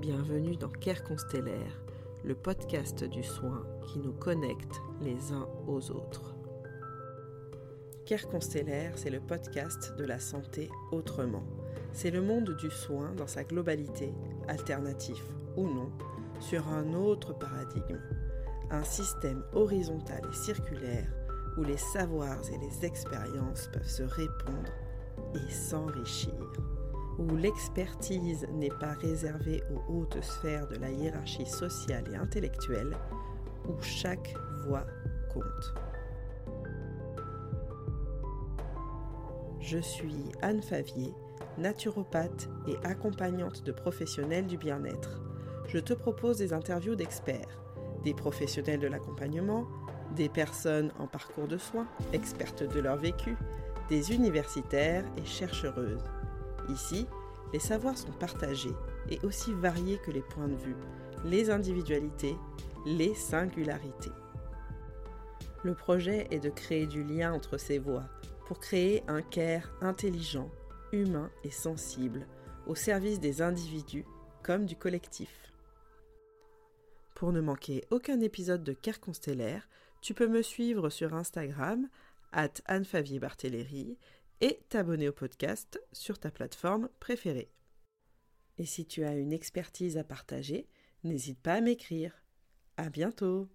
Bienvenue dans Care Constellaire, le podcast du soin qui nous connecte les uns aux autres. Care Constellaire, c'est le podcast de la santé autrement. C'est le monde du soin dans sa globalité, alternatif ou non, sur un autre paradigme. Un système horizontal et circulaire où les savoirs et les expériences peuvent se répondre et s'enrichir où l'expertise n'est pas réservée aux hautes sphères de la hiérarchie sociale et intellectuelle, où chaque voix compte. Je suis Anne Favier, naturopathe et accompagnante de professionnels du bien-être. Je te propose des interviews d'experts, des professionnels de l'accompagnement, des personnes en parcours de soins, expertes de leur vécu, des universitaires et chercheuses Ici, les savoirs sont partagés et aussi variés que les points de vue, les individualités, les singularités. Le projet est de créer du lien entre ces voix pour créer un care intelligent, humain et sensible au service des individus comme du collectif. Pour ne manquer aucun épisode de Care Constellaire, tu peux me suivre sur Instagram, at et t'abonner au podcast sur ta plateforme préférée. Et si tu as une expertise à partager, n'hésite pas à m'écrire. À bientôt!